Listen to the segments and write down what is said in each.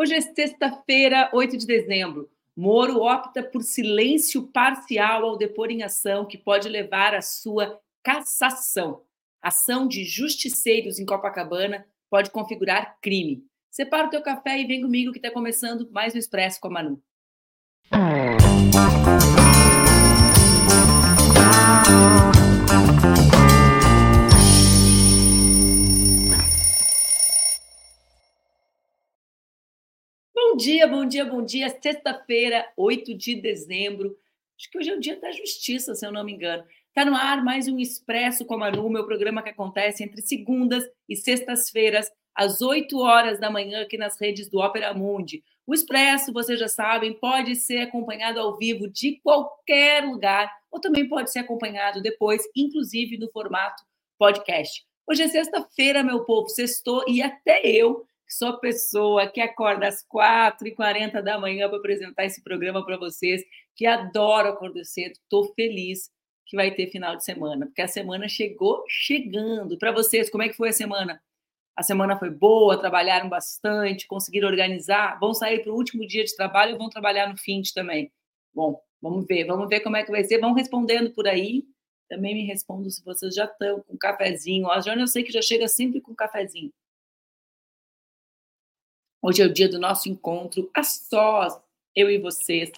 Hoje é sexta-feira, 8 de dezembro. Moro opta por silêncio parcial ao depor em ação que pode levar à sua cassação. Ação de justiceiros em Copacabana pode configurar crime. Separa o teu café e vem comigo que está começando mais um Expresso com a Manu. Bom dia, bom dia, bom dia. Sexta-feira, 8 de dezembro. Acho que hoje é o dia da justiça, se eu não me engano. Está no ar mais um Expresso com a Manu, meu programa que acontece entre segundas e sextas-feiras, às 8 horas da manhã, aqui nas redes do Opera Mundi. O Expresso, vocês já sabem, pode ser acompanhado ao vivo de qualquer lugar, ou também pode ser acompanhado depois, inclusive no formato podcast. Hoje é sexta-feira, meu povo, sextou, e até eu sou a pessoa que acorda às 4h40 da manhã para apresentar esse programa para vocês, que adoro acordar cedo, estou feliz que vai ter final de semana, porque a semana chegou chegando. Para vocês, como é que foi a semana? A semana foi boa, trabalharam bastante, conseguiram organizar, vão sair para o último dia de trabalho ou vão trabalhar no fim de também? Bom, vamos ver, vamos ver como é que vai ser. Vão respondendo por aí. Também me respondam se vocês já estão com cafezinho. A Jônia eu sei que já chega sempre com cafezinho. Hoje é o dia do nosso encontro a sós, eu e vocês,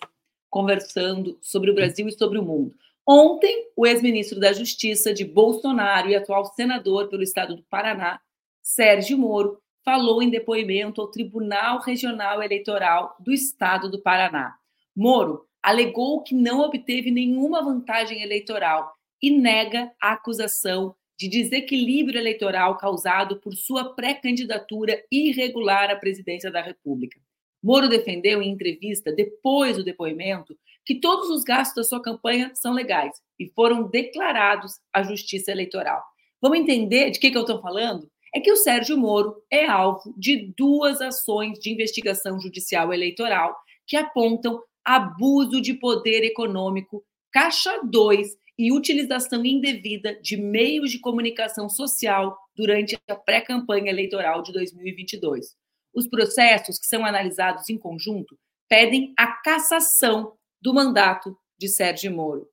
conversando sobre o Brasil e sobre o mundo. Ontem, o ex-ministro da Justiça de Bolsonaro e atual senador pelo estado do Paraná, Sérgio Moro, falou em depoimento ao Tribunal Regional Eleitoral do estado do Paraná. Moro alegou que não obteve nenhuma vantagem eleitoral e nega a acusação de desequilíbrio eleitoral causado por sua pré-candidatura irregular à presidência da República. Moro defendeu em entrevista, depois do depoimento, que todos os gastos da sua campanha são legais e foram declarados à Justiça Eleitoral. Vamos entender de que, que eu estou falando? É que o Sérgio Moro é alvo de duas ações de investigação judicial eleitoral que apontam abuso de poder econômico, caixa 2 e utilização indevida de meios de comunicação social durante a pré-campanha eleitoral de 2022. Os processos que são analisados em conjunto pedem a cassação do mandato de Sérgio Moro.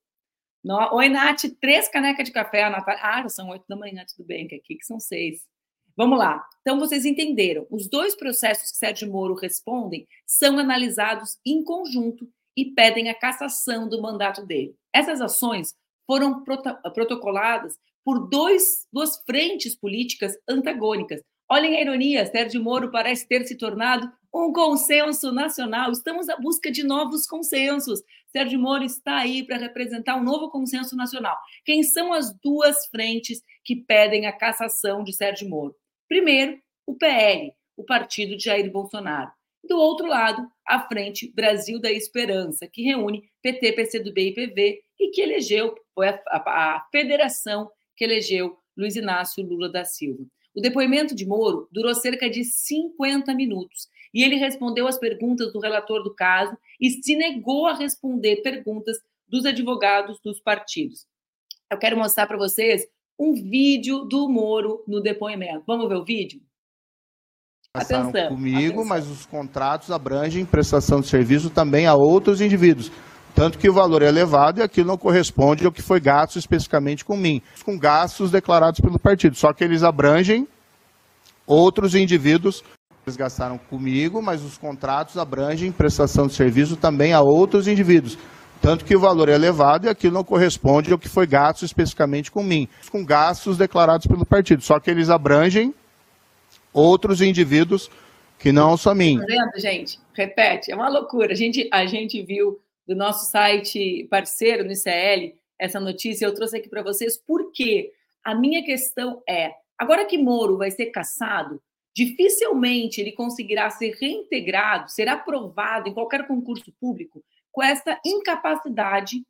No, Oi, Nath, três canecas de café. A Natália... Ah, são oito da manhã, tudo bem, que aqui que são seis. Vamos lá. Então, vocês entenderam. Os dois processos que Sérgio Moro respondem são analisados em conjunto e pedem a cassação do mandato dele. Essas ações foram protocoladas por dois, duas frentes políticas antagônicas. Olhem a ironia, Sérgio Moro parece ter se tornado um consenso nacional. Estamos à busca de novos consensos. Sérgio Moro está aí para representar um novo consenso nacional. Quem são as duas frentes que pedem a cassação de Sérgio Moro? Primeiro, o PL, o partido de Jair Bolsonaro. Do outro lado, a Frente Brasil da Esperança, que reúne PT, PCdoB e PV e que elegeu, foi a, a, a federação que elegeu Luiz Inácio Lula da Silva. O depoimento de Moro durou cerca de 50 minutos e ele respondeu às perguntas do relator do caso e se negou a responder perguntas dos advogados dos partidos. Eu quero mostrar para vocês um vídeo do Moro no depoimento. Vamos ver o vídeo? Atenção, comigo, atenção. mas os contratos abrangem prestação de serviço também a outros indivíduos. Tanto que o valor é elevado e aquilo não corresponde ao que foi gasto especificamente com mim, com gastos declarados pelo partido. Só que eles abrangem outros indivíduos. Eles gastaram comigo, mas os contratos abrangem prestação de serviço também a outros indivíduos. Tanto que o valor é elevado e aquilo não corresponde ao que foi gasto especificamente com mim, com gastos declarados pelo partido. Só que eles abrangem outros indivíduos que não são mim. Tá vendo, gente? Repete, é uma loucura. A gente, a gente viu do nosso site parceiro no ICL, essa notícia eu trouxe aqui para vocês, porque a minha questão é: agora que Moro vai ser caçado, dificilmente ele conseguirá ser reintegrado, ser aprovado em qualquer concurso público com essa incapacidade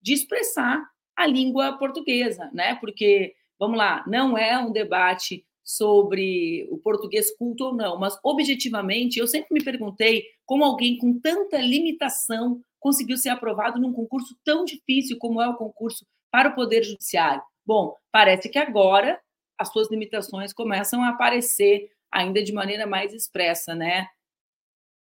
de expressar a língua portuguesa, né? Porque, vamos lá, não é um debate sobre o português culto ou não, mas objetivamente eu sempre me perguntei como alguém com tanta limitação conseguiu ser aprovado num concurso tão difícil como é o concurso para o Poder Judiciário. Bom, parece que agora as suas limitações começam a aparecer ainda de maneira mais expressa, né?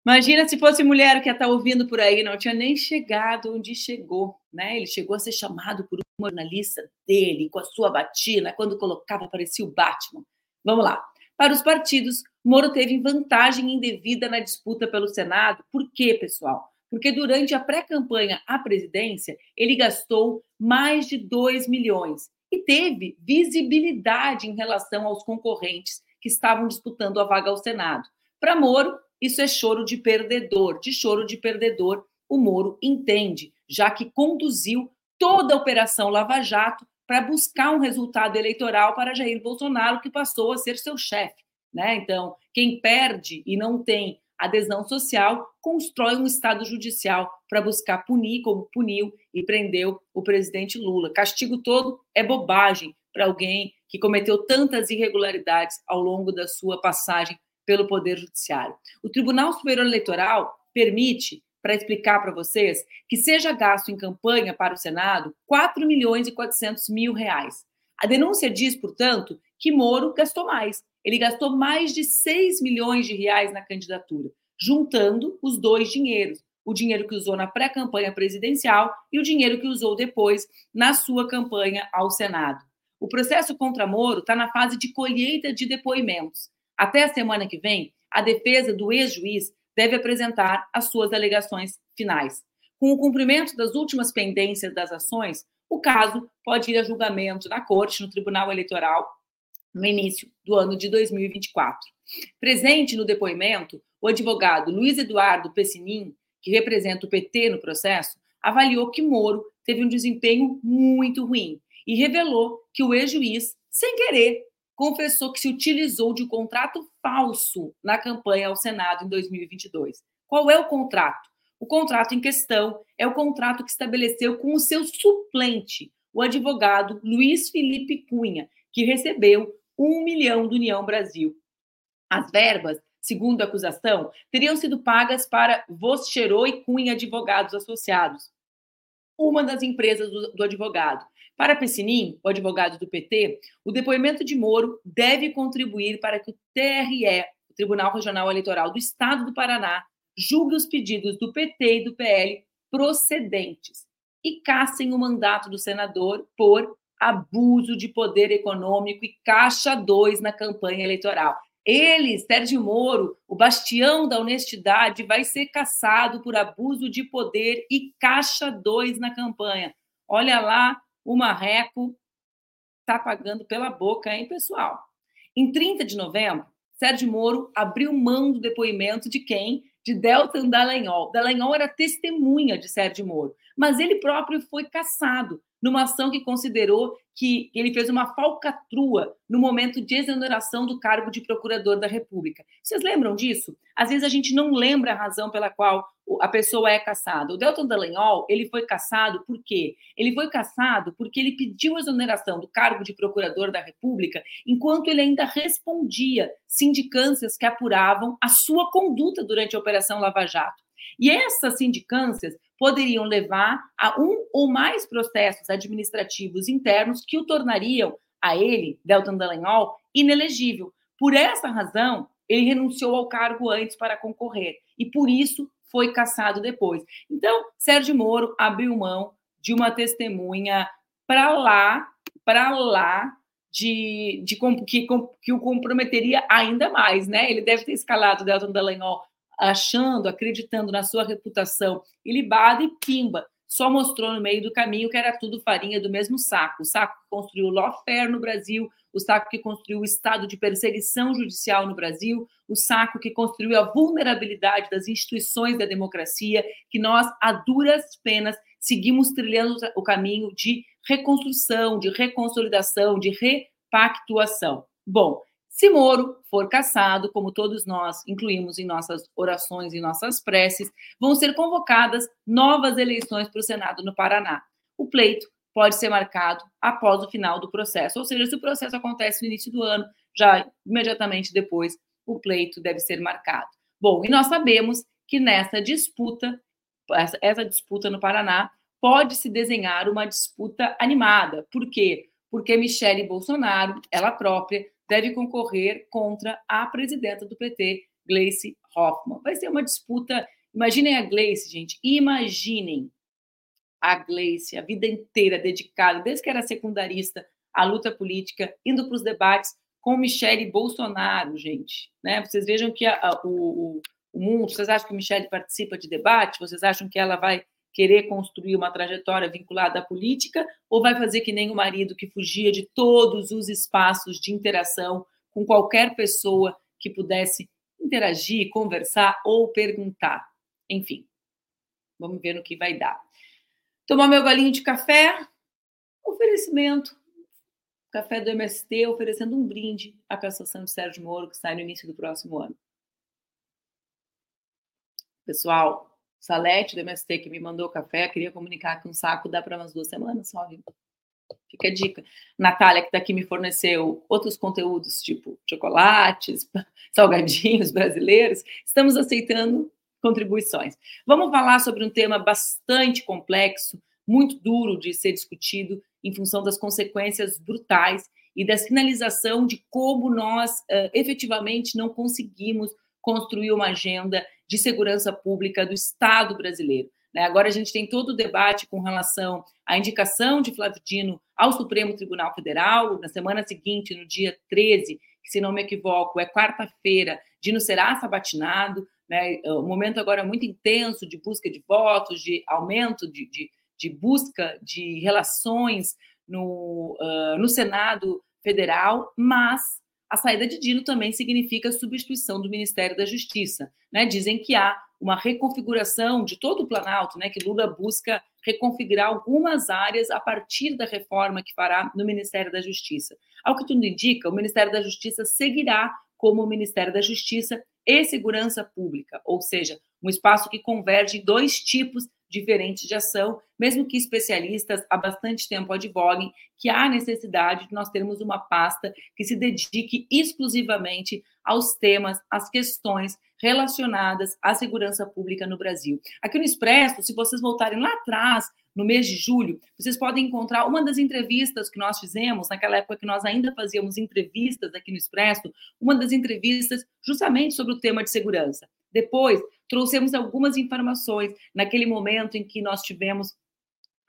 Imagina se fosse mulher que estar ouvindo por aí, não tinha nem chegado onde chegou, né? Ele chegou a ser chamado por um jornalista dele, com a sua batina, quando colocava parecia o Batman. Vamos lá. Para os partidos, Moro teve vantagem indevida na disputa pelo Senado. Por quê, pessoal? Porque durante a pré-campanha à presidência, ele gastou mais de 2 milhões e teve visibilidade em relação aos concorrentes que estavam disputando a vaga ao Senado. Para Moro, isso é choro de perdedor. De choro de perdedor, o Moro entende, já que conduziu toda a Operação Lava Jato para buscar um resultado eleitoral para Jair Bolsonaro, que passou a ser seu chefe. Né? Então, quem perde e não tem adesão social constrói um Estado judicial para buscar punir, como puniu e prendeu o presidente Lula. Castigo todo é bobagem para alguém que cometeu tantas irregularidades ao longo da sua passagem pelo Poder Judiciário. O Tribunal Superior Eleitoral permite, para explicar para vocês, que seja gasto em campanha para o Senado 4 milhões e 400 mil reais. A denúncia diz, portanto, que Moro gastou mais. Ele gastou mais de 6 milhões de reais na candidatura, juntando os dois dinheiros, o dinheiro que usou na pré-campanha presidencial e o dinheiro que usou depois na sua campanha ao Senado. O processo contra Moro está na fase de colheita de depoimentos. Até a semana que vem, a defesa do ex-juiz deve apresentar as suas alegações finais. Com o cumprimento das últimas pendências das ações, o caso pode ir a julgamento na Corte, no Tribunal Eleitoral, no início do ano de 2024. Presente no depoimento, o advogado Luiz Eduardo Pessinin, que representa o PT no processo, avaliou que Moro teve um desempenho muito ruim e revelou que o ex-juiz, sem querer, confessou que se utilizou de um contrato falso na campanha ao Senado em 2022. Qual é o contrato? O contrato em questão é o contrato que estabeleceu com o seu suplente, o advogado Luiz Felipe Cunha, que recebeu um milhão do União Brasil. As verbas, segundo a acusação, teriam sido pagas para Voscherô e Cunha Advogados Associados, uma das empresas do, do advogado, para Pessinim, o advogado do PT, o depoimento de Moro deve contribuir para que o TRE, o Tribunal Regional Eleitoral do Estado do Paraná, julgue os pedidos do PT e do PL procedentes e cassem o mandato do senador por abuso de poder econômico e caixa 2 na campanha eleitoral. Ele, Sérgio Moro, o bastião da honestidade, vai ser caçado por abuso de poder e caixa 2 na campanha. Olha lá o marreco está pagando pela boca, hein, pessoal? Em 30 de novembro, Sérgio Moro abriu mão do depoimento de quem? De Deltan Dallagnol. Dallagnol era testemunha de Sérgio Moro, mas ele próprio foi caçado numa ação que considerou que ele fez uma falcatrua no momento de exoneração do cargo de procurador da República. Vocês lembram disso? Às vezes a gente não lembra a razão pela qual a pessoa é caçada. O Delton Dallagnol, ele foi caçado por quê? Ele foi caçado porque ele pediu a exoneração do cargo de procurador da República enquanto ele ainda respondia sindicâncias que apuravam a sua conduta durante a Operação Lava Jato. E essas sindicâncias poderiam levar a um ou mais processos administrativos internos que o tornariam a ele, Deltan Dallagnol, inelegível. Por essa razão, ele renunciou ao cargo antes para concorrer e por isso foi cassado depois. Então, Sérgio Moro abriu mão de uma testemunha para lá, para lá de, de que, que, o comprometeria ainda mais, né? Ele deve ter escalado Delton Dallagnol achando, acreditando na sua reputação ilibada e pimba. Só mostrou no meio do caminho que era tudo farinha do mesmo saco. O saco que construiu o lawfare no Brasil, o saco que construiu o estado de perseguição judicial no Brasil, o saco que construiu a vulnerabilidade das instituições da democracia, que nós, a duras penas, seguimos trilhando o caminho de reconstrução, de reconsolidação, de repactuação. Bom, se Moro for cassado, como todos nós incluímos em nossas orações e nossas preces, vão ser convocadas novas eleições para o Senado no Paraná. O pleito pode ser marcado após o final do processo, ou seja, se o processo acontece no início do ano, já imediatamente depois o pleito deve ser marcado. Bom, e nós sabemos que nessa disputa, essa, essa disputa no Paraná, pode se desenhar uma disputa animada. Por quê? Porque Michele Bolsonaro, ela própria, deve concorrer contra a presidenta do PT, Gleice Hoffmann. Vai ser uma disputa. Imaginem a Gleice, gente. Imaginem a Gleice, a vida inteira dedicada, desde que era secundarista, à luta política, indo para os debates com Michele Bolsonaro, gente. Né? Vocês vejam que a, a, o, o mundo. Vocês acham que Michele participa de debate? Vocês acham que ela vai querer construir uma trajetória vinculada à política ou vai fazer que nem o marido que fugia de todos os espaços de interação com qualquer pessoa que pudesse interagir, conversar ou perguntar? Enfim, vamos ver no que vai dar. Tomar meu galinho de café, oferecimento. Café do MST oferecendo um brinde à cassação de Sérgio Moro, que sai no início do próximo ano. Pessoal, Salete do MST que me mandou café, queria comunicar que um saco dá para umas duas semanas só, viu? Fica a dica. Natália, que daqui tá me forneceu outros conteúdos, tipo chocolates, salgadinhos brasileiros, estamos aceitando contribuições. Vamos falar sobre um tema bastante complexo, muito duro de ser discutido, em função das consequências brutais e da sinalização de como nós uh, efetivamente não conseguimos construir uma agenda de segurança pública do Estado brasileiro. Né? Agora a gente tem todo o debate com relação à indicação de Flávio Dino ao Supremo Tribunal Federal. Na semana seguinte, no dia 13, que se não me equivoco, é quarta-feira, Dino será sabatinado. Né? O momento agora é muito intenso de busca de votos, de aumento de, de, de busca de relações no, uh, no Senado Federal, mas a saída de Dino também significa a substituição do Ministério da Justiça. Né? Dizem que há uma reconfiguração de todo o Planalto, né? que Lula busca reconfigurar algumas áreas a partir da reforma que fará no Ministério da Justiça. Ao que tudo indica, o Ministério da Justiça seguirá como o Ministério da Justiça e Segurança Pública, ou seja, um espaço que converge dois tipos diferentes de ação, mesmo que especialistas há bastante tempo advoguem que há necessidade de nós termos uma pasta que se dedique exclusivamente aos temas, às questões relacionadas à segurança pública no Brasil. Aqui no Expresso, se vocês voltarem lá atrás, no mês de julho, vocês podem encontrar uma das entrevistas que nós fizemos, naquela época que nós ainda fazíamos entrevistas aqui no Expresso, uma das entrevistas justamente sobre o tema de segurança. Depois, trouxemos algumas informações naquele momento em que nós tivemos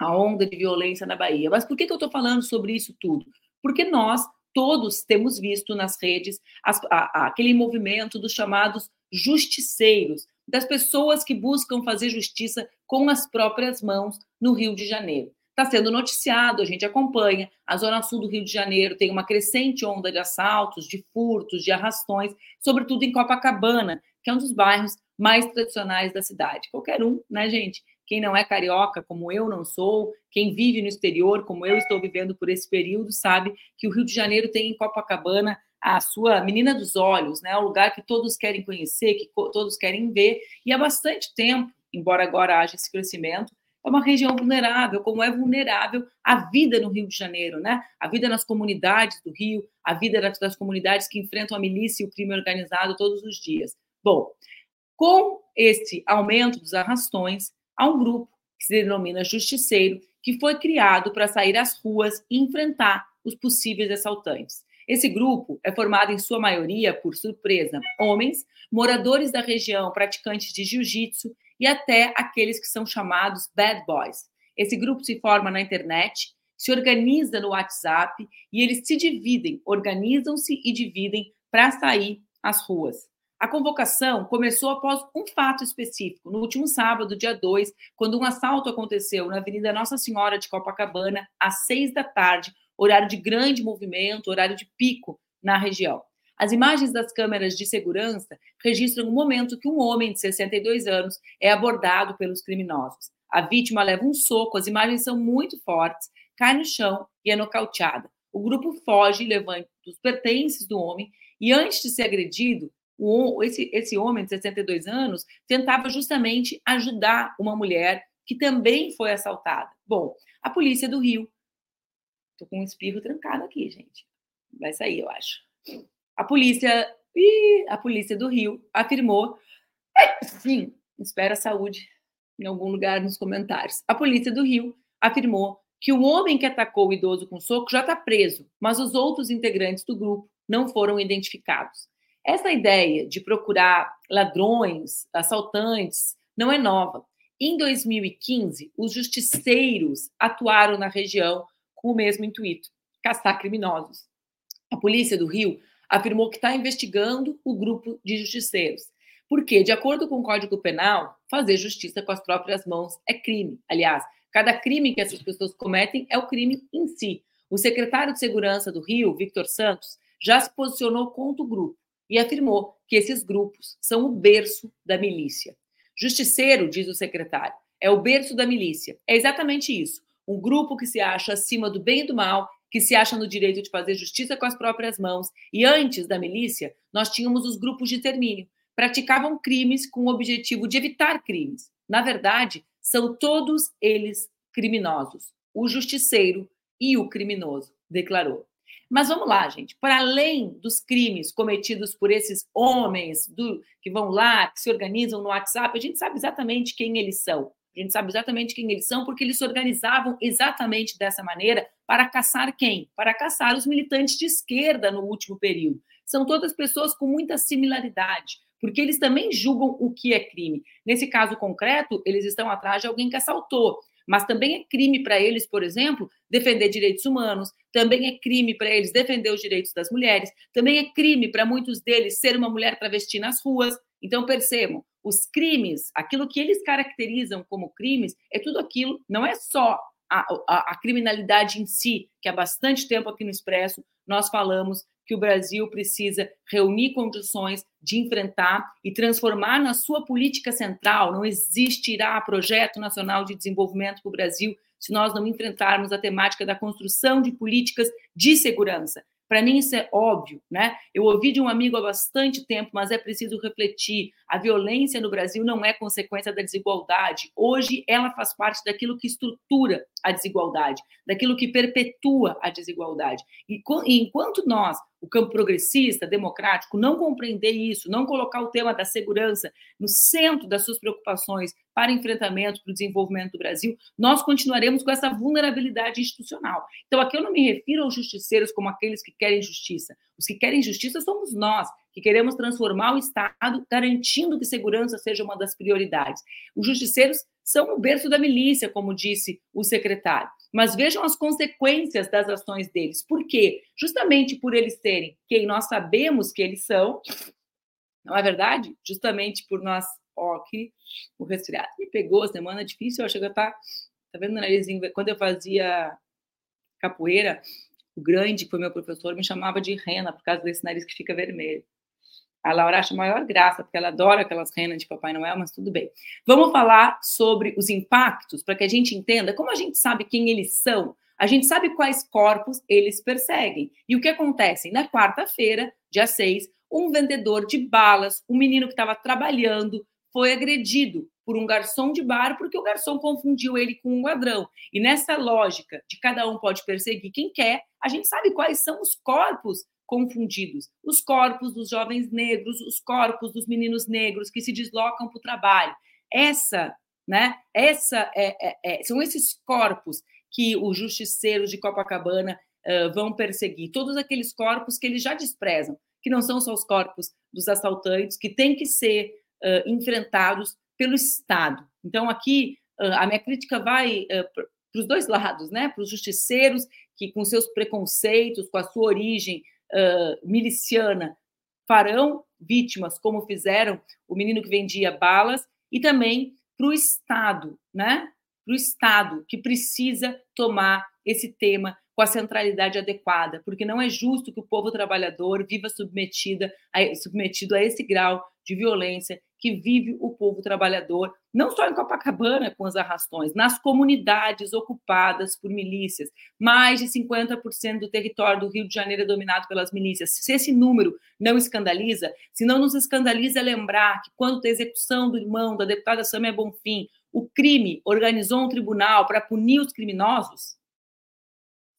a onda de violência na Bahia. Mas por que, que eu estou falando sobre isso tudo? Porque nós todos temos visto nas redes as, a, a, aquele movimento dos chamados justiceiros, das pessoas que buscam fazer justiça com as próprias mãos no Rio de Janeiro. Está sendo noticiado, a gente acompanha. A Zona Sul do Rio de Janeiro tem uma crescente onda de assaltos, de furtos, de arrastões, sobretudo em Copacabana, que é um dos bairros mais tradicionais da cidade. Qualquer um, né, gente? Quem não é carioca, como eu não sou, quem vive no exterior, como eu estou vivendo por esse período, sabe que o Rio de Janeiro tem em Copacabana a sua menina dos olhos, né? O lugar que todos querem conhecer, que todos querem ver, e há bastante tempo, embora agora haja esse crescimento, é uma região vulnerável, como é vulnerável a vida no Rio de Janeiro, né? A vida nas comunidades do Rio, a vida das comunidades que enfrentam a milícia e o crime organizado todos os dias. Bom, com esse aumento dos arrastões, há um grupo que se denomina Justiceiro, que foi criado para sair às ruas e enfrentar os possíveis assaltantes. Esse grupo é formado em sua maioria, por surpresa, homens, moradores da região, praticantes de jiu-jitsu e até aqueles que são chamados bad boys. Esse grupo se forma na internet, se organiza no WhatsApp e eles se dividem, organizam-se e dividem para sair às ruas. A convocação começou após um fato específico. No último sábado, dia 2, quando um assalto aconteceu na Avenida Nossa Senhora de Copacabana, às seis da tarde, horário de grande movimento, horário de pico na região. As imagens das câmeras de segurança registram o momento que um homem de 62 anos é abordado pelos criminosos. A vítima leva um soco, as imagens são muito fortes, cai no chão e é nocauteada. O grupo foge, levando os pertences do homem e, antes de ser agredido, o, esse, esse homem de 62 anos tentava justamente ajudar uma mulher que também foi assaltada. Bom, a polícia do Rio. Tô com um espirro trancado aqui, gente. Vai sair, eu acho. A polícia, ih, a polícia do Rio afirmou, sim, espera a saúde em algum lugar nos comentários. A polícia do Rio afirmou que o homem que atacou o idoso com soco já está preso, mas os outros integrantes do grupo não foram identificados. Essa ideia de procurar ladrões, assaltantes, não é nova. Em 2015, os justiceiros atuaram na região com o mesmo intuito: caçar criminosos. A polícia do Rio afirmou que está investigando o grupo de justiceiros. Porque, de acordo com o Código Penal, fazer justiça com as próprias mãos é crime. Aliás, cada crime que essas pessoas cometem é o crime em si. O secretário de Segurança do Rio, Victor Santos, já se posicionou contra o grupo e afirmou que esses grupos são o berço da milícia. Justiceiro, diz o secretário, é o berço da milícia. É exatamente isso. Um grupo que se acha acima do bem e do mal, que se acha no direito de fazer justiça com as próprias mãos. E antes da milícia, nós tínhamos os grupos de termínio. Praticavam crimes com o objetivo de evitar crimes. Na verdade, são todos eles criminosos. O justiceiro e o criminoso, declarou. Mas vamos lá, gente. Para além dos crimes cometidos por esses homens do, que vão lá, que se organizam no WhatsApp, a gente sabe exatamente quem eles são. A gente sabe exatamente quem eles são, porque eles se organizavam exatamente dessa maneira para caçar quem? Para caçar os militantes de esquerda no último período. São todas pessoas com muita similaridade, porque eles também julgam o que é crime. Nesse caso concreto, eles estão atrás de alguém que assaltou. Mas também é crime para eles, por exemplo, defender direitos humanos, também é crime para eles defender os direitos das mulheres, também é crime para muitos deles ser uma mulher travesti nas ruas. Então, percebam, os crimes, aquilo que eles caracterizam como crimes, é tudo aquilo, não é só a, a, a criminalidade em si, que há bastante tempo aqui no Expresso nós falamos que o Brasil precisa reunir condições de enfrentar e transformar na sua política central. Não existirá projeto nacional de desenvolvimento para o Brasil se nós não enfrentarmos a temática da construção de políticas de segurança. Para mim, isso é óbvio, né? Eu ouvi de um amigo há bastante tempo, mas é preciso refletir. A violência no Brasil não é consequência da desigualdade. Hoje, ela faz parte daquilo que estrutura a desigualdade, daquilo que perpetua a desigualdade. E enquanto nós o campo progressista, democrático, não compreender isso, não colocar o tema da segurança no centro das suas preocupações para enfrentamento, para o desenvolvimento do Brasil, nós continuaremos com essa vulnerabilidade institucional. Então, aqui eu não me refiro aos justiceiros como aqueles que querem justiça. Os que querem justiça somos nós, que queremos transformar o Estado, garantindo que segurança seja uma das prioridades. Os justiceiros são o berço da milícia, como disse o secretário. Mas vejam as consequências das ações deles. Por quê? Justamente por eles serem quem nós sabemos que eles são, não é verdade? Justamente por nós. Ó, aqui o resfriado me pegou, semana difícil, eu acho que eu tá, tá vendo o narizinho? Quando eu fazia capoeira, o grande, que foi meu professor, me chamava de rena por causa desse nariz que fica vermelho. A Laura acha maior graça, porque ela adora aquelas renas de Papai Noel, mas tudo bem. Vamos falar sobre os impactos, para que a gente entenda como a gente sabe quem eles são. A gente sabe quais corpos eles perseguem. E o que acontece? Na quarta-feira, dia 6, um vendedor de balas, um menino que estava trabalhando, foi agredido por um garçom de bar, porque o garçom confundiu ele com um ladrão. E nessa lógica de cada um pode perseguir quem quer, a gente sabe quais são os corpos confundidos. Os corpos dos jovens negros, os corpos dos meninos negros que se deslocam para o trabalho. Essa, né? Essa é, é, é, são esses corpos que os justiceiros de Copacabana uh, vão perseguir. Todos aqueles corpos que eles já desprezam, que não são só os corpos dos assaltantes, que têm que ser uh, enfrentados pelo Estado. Então, aqui, uh, a minha crítica vai para os dois lados, né? Para os justiceiros que, com seus preconceitos, com a sua origem miliciana farão vítimas, como fizeram o menino que vendia balas, e também para o Estado, né? Para o Estado que precisa tomar esse tema com a centralidade adequada, porque não é justo que o povo trabalhador viva submetida a, submetido a esse grau de violência que vive o povo trabalhador, não só em Copacabana com os arrastões, nas comunidades ocupadas por milícias. Mais de 50% do território do Rio de Janeiro é dominado pelas milícias. Se esse número não escandaliza, se não nos escandaliza lembrar que quando da execução do irmão da deputada Samia Bonfim, o crime organizou um tribunal para punir os criminosos,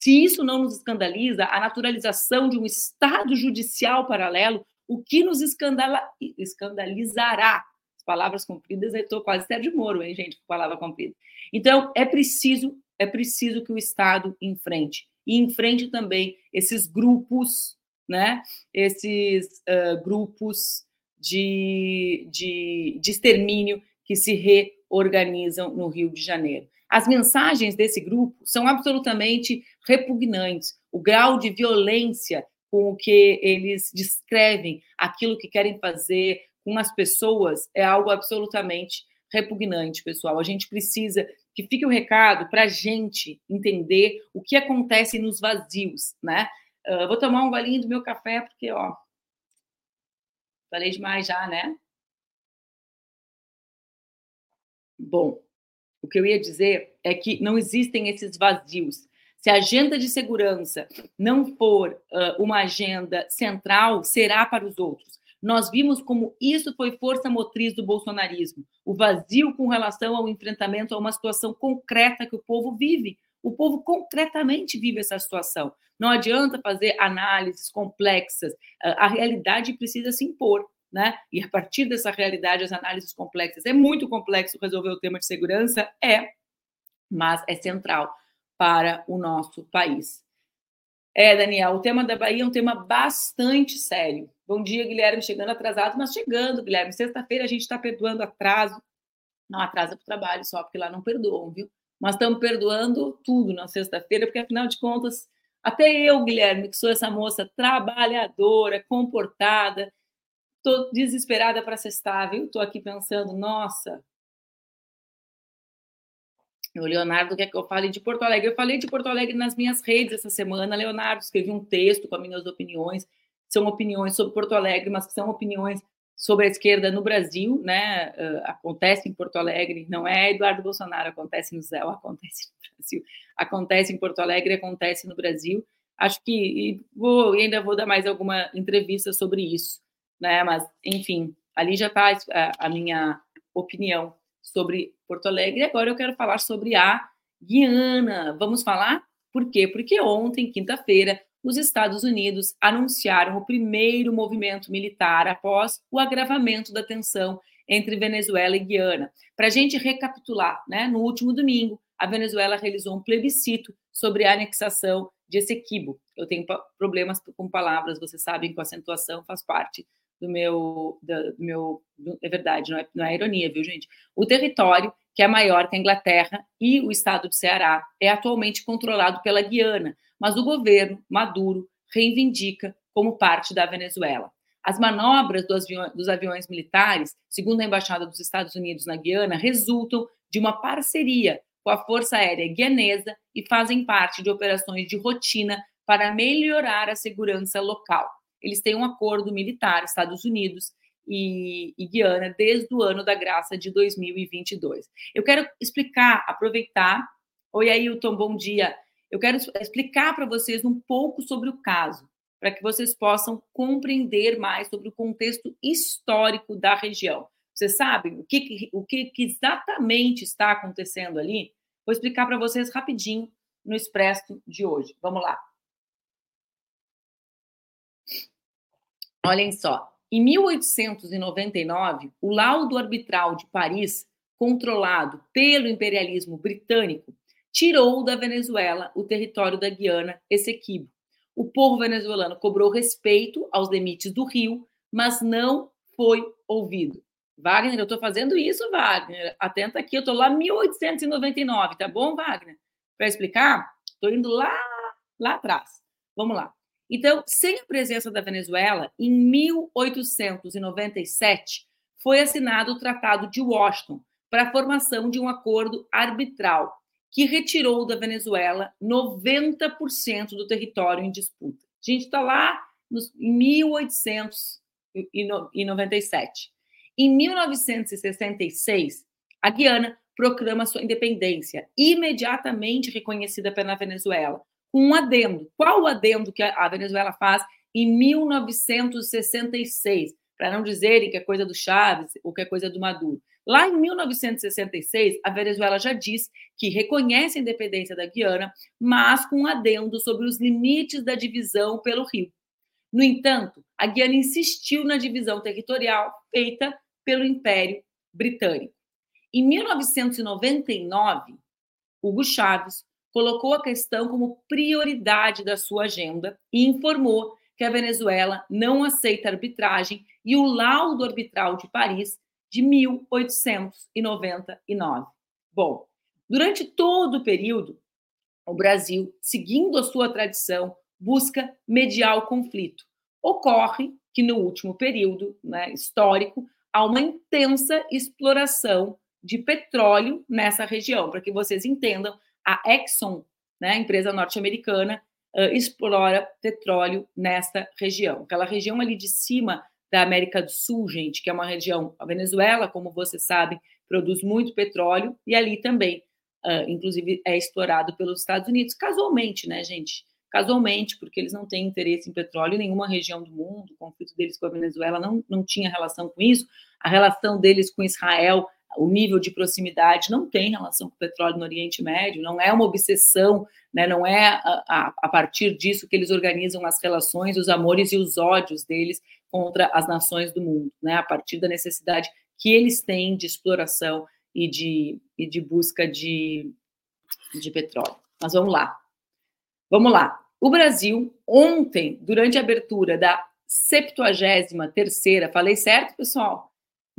se isso não nos escandaliza, a naturalização de um Estado judicial paralelo o que nos escandala, escandalizará. As palavras compridas, eu estou quase Sérgio Moro, hein, gente, com palavra comprida. Então, é preciso, é preciso que o Estado enfrente. E enfrente também esses grupos né, esses uh, grupos de, de, de extermínio que se reorganizam no Rio de Janeiro. As mensagens desse grupo são absolutamente repugnantes. O grau de violência com o que eles descrevem aquilo que querem fazer com as pessoas é algo absolutamente repugnante, pessoal. A gente precisa que fique o recado para a gente entender o que acontece nos vazios, né? Uh, vou tomar um golinho do meu café, porque, ó, falei demais já, né? Bom, o que eu ia dizer é que não existem esses vazios. Se a agenda de segurança não for uh, uma agenda central, será para os outros. Nós vimos como isso foi força motriz do bolsonarismo, o vazio com relação ao enfrentamento a uma situação concreta que o povo vive. O povo concretamente vive essa situação. Não adianta fazer análises complexas, a realidade precisa se impor. Né? E a partir dessa realidade, as análises complexas. É muito complexo resolver o tema de segurança? É, mas é central para o nosso país. É, Daniel, o tema da Bahia é um tema bastante sério. Bom dia, Guilherme, chegando atrasado, mas chegando, Guilherme. Sexta-feira a gente está perdoando atraso. Não atrasa para o trabalho só, porque lá não perdoam, viu? Mas estamos perdoando tudo na sexta-feira, porque afinal de contas, até eu, Guilherme, que sou essa moça trabalhadora, comportada, estou desesperada para sextar, viu? Estou aqui pensando, nossa, o Leonardo quer que eu fale de Porto Alegre. Eu falei de Porto Alegre nas minhas redes essa semana. Leonardo, escrevi um texto com as minhas opiniões. São opiniões sobre Porto Alegre, mas que são opiniões sobre a esquerda no Brasil, né? Uh, acontece em Porto Alegre, não é Eduardo Bolsonaro, acontece no Zé, acontece no Brasil. Acontece em Porto Alegre, acontece no Brasil. Acho que vou ainda vou dar mais alguma entrevista sobre isso, né? Mas enfim, ali já está a, a minha opinião sobre Porto Alegre. E agora eu quero falar sobre a Guiana. Vamos falar? Por quê? Porque ontem, quinta-feira, os Estados Unidos anunciaram o primeiro movimento militar após o agravamento da tensão entre Venezuela e Guiana. Para a gente recapitular, né, no último domingo, a Venezuela realizou um plebiscito sobre a anexação de Essequibo. Eu tenho problemas com palavras, vocês sabem, com acentuação faz parte do meu, do meu do, é verdade, não é, não é ironia, viu, gente? O território, que é maior que a Inglaterra e o estado de Ceará, é atualmente controlado pela Guiana, mas o governo Maduro reivindica como parte da Venezuela. As manobras dos aviões, dos aviões militares, segundo a Embaixada dos Estados Unidos na Guiana, resultam de uma parceria com a Força Aérea Guianesa e fazem parte de operações de rotina para melhorar a segurança local eles têm um acordo militar, Estados Unidos e, e Guiana, desde o ano da graça de 2022. Eu quero explicar, aproveitar. Oi, Ailton, bom dia. Eu quero explicar para vocês um pouco sobre o caso, para que vocês possam compreender mais sobre o contexto histórico da região. Vocês sabem o que, o que exatamente está acontecendo ali? Vou explicar para vocês rapidinho no Expresso de hoje. Vamos lá. Olhem só, em 1899, o laudo arbitral de Paris, controlado pelo imperialismo britânico, tirou da Venezuela o território da Guiana Essequibo. O povo venezuelano cobrou respeito aos limites do rio, mas não foi ouvido. Wagner, eu estou fazendo isso, Wagner. Atenta aqui, eu estou lá 1899, tá bom, Wagner? Para explicar, estou indo lá, lá atrás. Vamos lá. Então, sem a presença da Venezuela, em 1897 foi assinado o Tratado de Washington para a formação de um acordo arbitral que retirou da Venezuela 90% do território em disputa. A gente está lá nos, em 1897. Em 1966, a Guiana proclama sua independência, imediatamente reconhecida pela Venezuela, com um adendo. Qual o adendo que a Venezuela faz em 1966? Para não dizerem que é coisa do Chaves ou que é coisa do Maduro. Lá em 1966, a Venezuela já diz que reconhece a independência da Guiana, mas com um adendo sobre os limites da divisão pelo rio. No entanto, a Guiana insistiu na divisão territorial feita pelo Império Britânico. Em 1999, Hugo Chávez colocou a questão como prioridade da sua agenda e informou que a Venezuela não aceita arbitragem e o laudo arbitral de Paris de 1899. Bom, durante todo o período, o Brasil, seguindo a sua tradição, busca mediar o conflito. Ocorre que no último período né, histórico há uma intensa exploração de petróleo nessa região. Para que vocês entendam, a Exxon, né, empresa norte-americana, uh, explora petróleo nesta região. Aquela região ali de cima da América do Sul, gente, que é uma região, a Venezuela, como vocês sabem, produz muito petróleo e ali também, uh, inclusive, é explorado pelos Estados Unidos, casualmente, né, gente? Casualmente, porque eles não têm interesse em petróleo em nenhuma região do mundo, o conflito deles com a Venezuela não, não tinha relação com isso, a relação deles com Israel o nível de proximidade não tem relação com o petróleo no Oriente Médio, não é uma obsessão, né, não é a, a, a, partir disso que eles organizam as relações, os amores e os ódios deles contra as nações do mundo, né, a partir da necessidade que eles têm de exploração e de, e de busca de, de petróleo. Mas vamos lá. Vamos lá. O Brasil, ontem, durante a abertura da 73ª, falei certo, pessoal?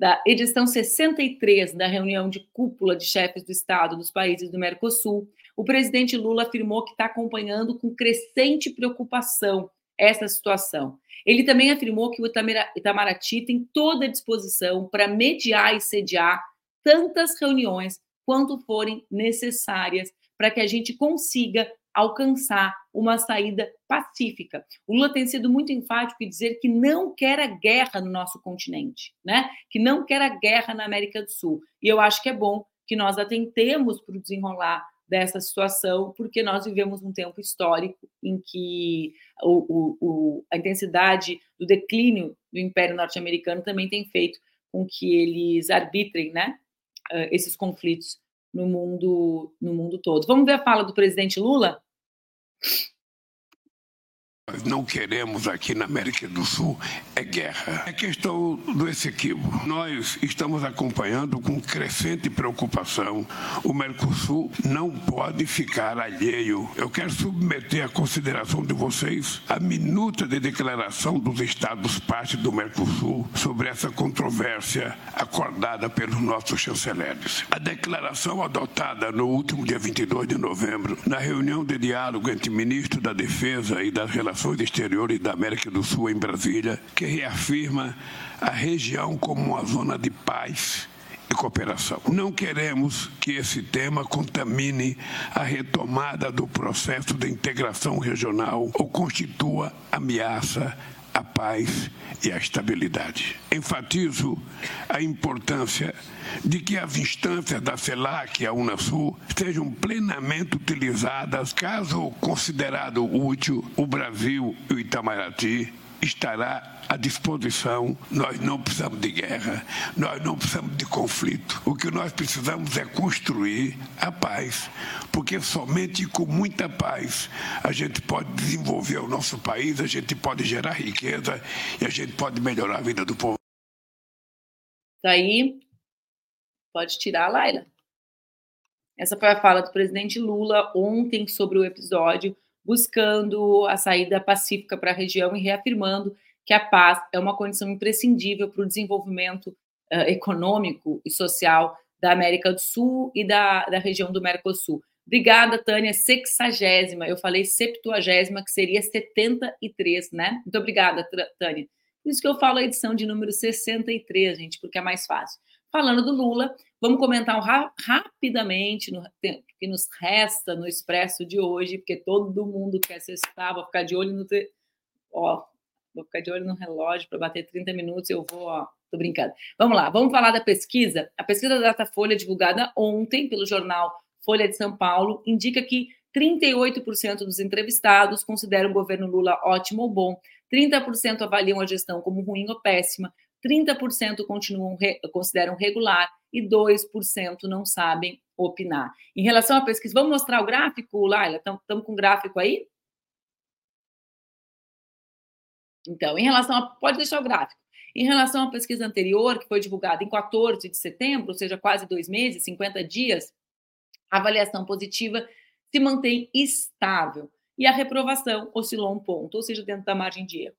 Da edição 63 da reunião de cúpula de chefes do Estado dos países do Mercosul, o presidente Lula afirmou que está acompanhando com crescente preocupação essa situação. Ele também afirmou que o Itamaraty tem toda a disposição para mediar e sediar tantas reuniões quanto forem necessárias para que a gente consiga alcançar uma saída pacífica. O Lula tem sido muito enfático em dizer que não quer a guerra no nosso continente, né? Que não quer a guerra na América do Sul. E eu acho que é bom que nós atentemos para o desenrolar dessa situação, porque nós vivemos um tempo histórico em que o, o, o, a intensidade do declínio do Império Norte-Americano também tem feito com que eles arbitrem, né, esses conflitos no mundo, no mundo todo. Vamos ver a fala do presidente Lula? Nós não queremos aqui na América do Sul é guerra. É questão do exequivo. Nós estamos acompanhando com crescente preocupação. O Mercosul não pode ficar alheio. Eu quero submeter à consideração de vocês a minuta de declaração dos Estados parte do Mercosul sobre essa controvérsia acordada pelos nossos chanceleres. A declaração adotada no último dia 22 de novembro, na reunião de diálogo entre ministro da Defesa e das Relações Relações Exteriores da América do Sul em Brasília, que reafirma a região como uma zona de paz e cooperação. Não queremos que esse tema contamine a retomada do processo de integração regional ou constitua ameaça à paz e à estabilidade. Enfatizo a importância de que as instâncias da CELAC e a Unasul sejam plenamente utilizadas caso considerado útil o Brasil e o Itamaraty estará à disposição. Nós não precisamos de guerra, nós não precisamos de conflito. O que nós precisamos é construir a paz, porque somente com muita paz a gente pode desenvolver o nosso país, a gente pode gerar riqueza e a gente pode melhorar a vida do povo. Daí, pode tirar, Laila. Essa foi a fala do presidente Lula ontem sobre o episódio, buscando a saída pacífica para a região e reafirmando que a paz é uma condição imprescindível para o desenvolvimento uh, econômico e social da América do Sul e da, da região do Mercosul. Obrigada, Tânia. Sexagésima. Eu falei septuagésima, que seria 73, né? Muito obrigada, Tânia. Por isso que eu falo a edição de número 63, gente, porque é mais fácil. Falando do Lula, vamos comentar ra rapidamente no tempo que nos resta no Expresso de hoje, porque todo mundo quer cestar, vou ficar de olho no. Ó, vou ficar de olho no relógio para bater 30 minutos, eu vou, ó, tô brincando. Vamos lá, vamos falar da pesquisa. A pesquisa da Datafolha, divulgada ontem pelo jornal Folha de São Paulo, indica que 38% dos entrevistados consideram o governo Lula ótimo ou bom, 30% avaliam a gestão como ruim ou péssima, 30% continuam consideram regular e 2% não sabem opinar. Em relação à pesquisa, vamos mostrar o gráfico, Laila? Estamos com o gráfico aí? Então, em relação a. Pode deixar o gráfico. Em relação à pesquisa anterior, que foi divulgada em 14 de setembro, ou seja, quase dois meses, 50 dias, a avaliação positiva se mantém estável. e a reprovação oscilou um ponto, ou seja, dentro da margem de erro.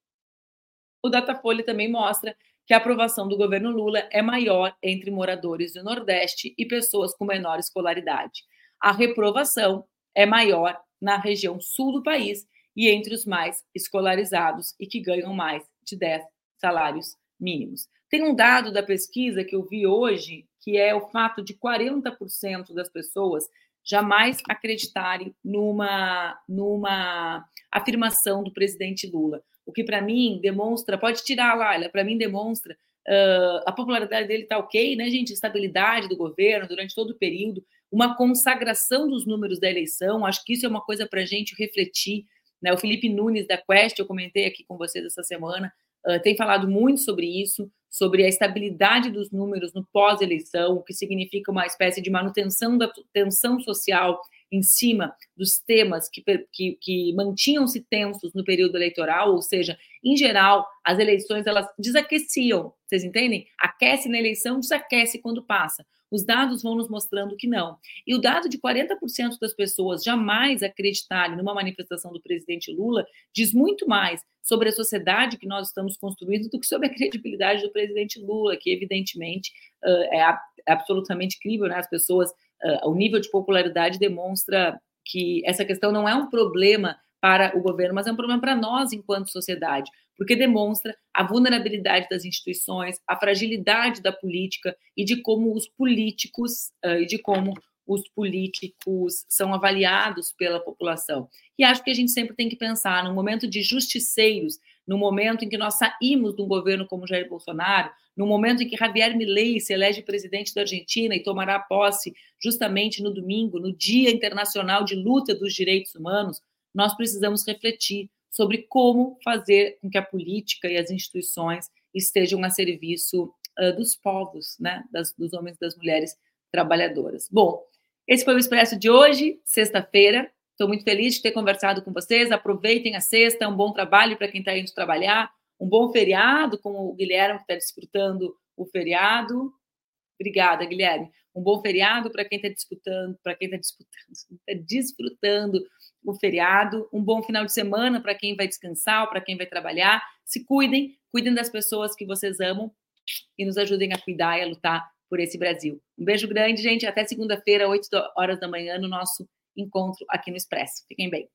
O Datafolha também mostra que a aprovação do governo Lula é maior entre moradores do Nordeste e pessoas com menor escolaridade. A reprovação é maior na região sul do país e entre os mais escolarizados e que ganham mais de 10 salários mínimos. Tem um dado da pesquisa que eu vi hoje, que é o fato de 40% das pessoas jamais acreditarem numa, numa afirmação do presidente Lula. O que para mim demonstra, pode tirar lá, para mim demonstra uh, a popularidade dele está ok, né, gente? Estabilidade do governo durante todo o período, uma consagração dos números da eleição. Acho que isso é uma coisa para a gente refletir. Né? O Felipe Nunes da Quest, eu comentei aqui com vocês essa semana, uh, tem falado muito sobre isso sobre a estabilidade dos números no pós-eleição, o que significa uma espécie de manutenção da tensão social em cima dos temas que, que, que mantinham-se tensos no período eleitoral, ou seja, em geral, as eleições elas desaqueciam, vocês entendem? Aquece na eleição, desaquece quando passa. Os dados vão nos mostrando que não. E o dado de 40% das pessoas jamais acreditarem numa manifestação do presidente Lula diz muito mais sobre a sociedade que nós estamos construindo do que sobre a credibilidade do presidente Lula, que evidentemente é absolutamente crível, né? As pessoas, o nível de popularidade demonstra que essa questão não é um problema para o governo, mas é um problema para nós enquanto sociedade porque demonstra a vulnerabilidade das instituições, a fragilidade da política e de como os políticos uh, e de como os políticos são avaliados pela população. E acho que a gente sempre tem que pensar no momento de justiceiros, no momento em que nós saímos de um governo como Jair Bolsonaro, no momento em que Javier Milei se elege presidente da Argentina e tomará posse justamente no domingo, no Dia Internacional de Luta dos Direitos Humanos, nós precisamos refletir sobre como fazer com que a política e as instituições estejam a serviço uh, dos povos, né, das, dos homens e das mulheres trabalhadoras. Bom, esse foi o Expresso de hoje, sexta-feira. Estou muito feliz de ter conversado com vocês. Aproveitem a sexta, um bom trabalho para quem está indo trabalhar, um bom feriado, como o Guilherme que está desfrutando o feriado. Obrigada, Guilherme. Um bom feriado para quem está disputando, para quem está disputando, está desfrutando o feriado, um bom final de semana para quem vai descansar, para quem vai trabalhar. Se cuidem, cuidem das pessoas que vocês amam e nos ajudem a cuidar e a lutar por esse Brasil. Um beijo grande, gente. Até segunda-feira, 8 horas da manhã, no nosso encontro aqui no Expresso. Fiquem bem.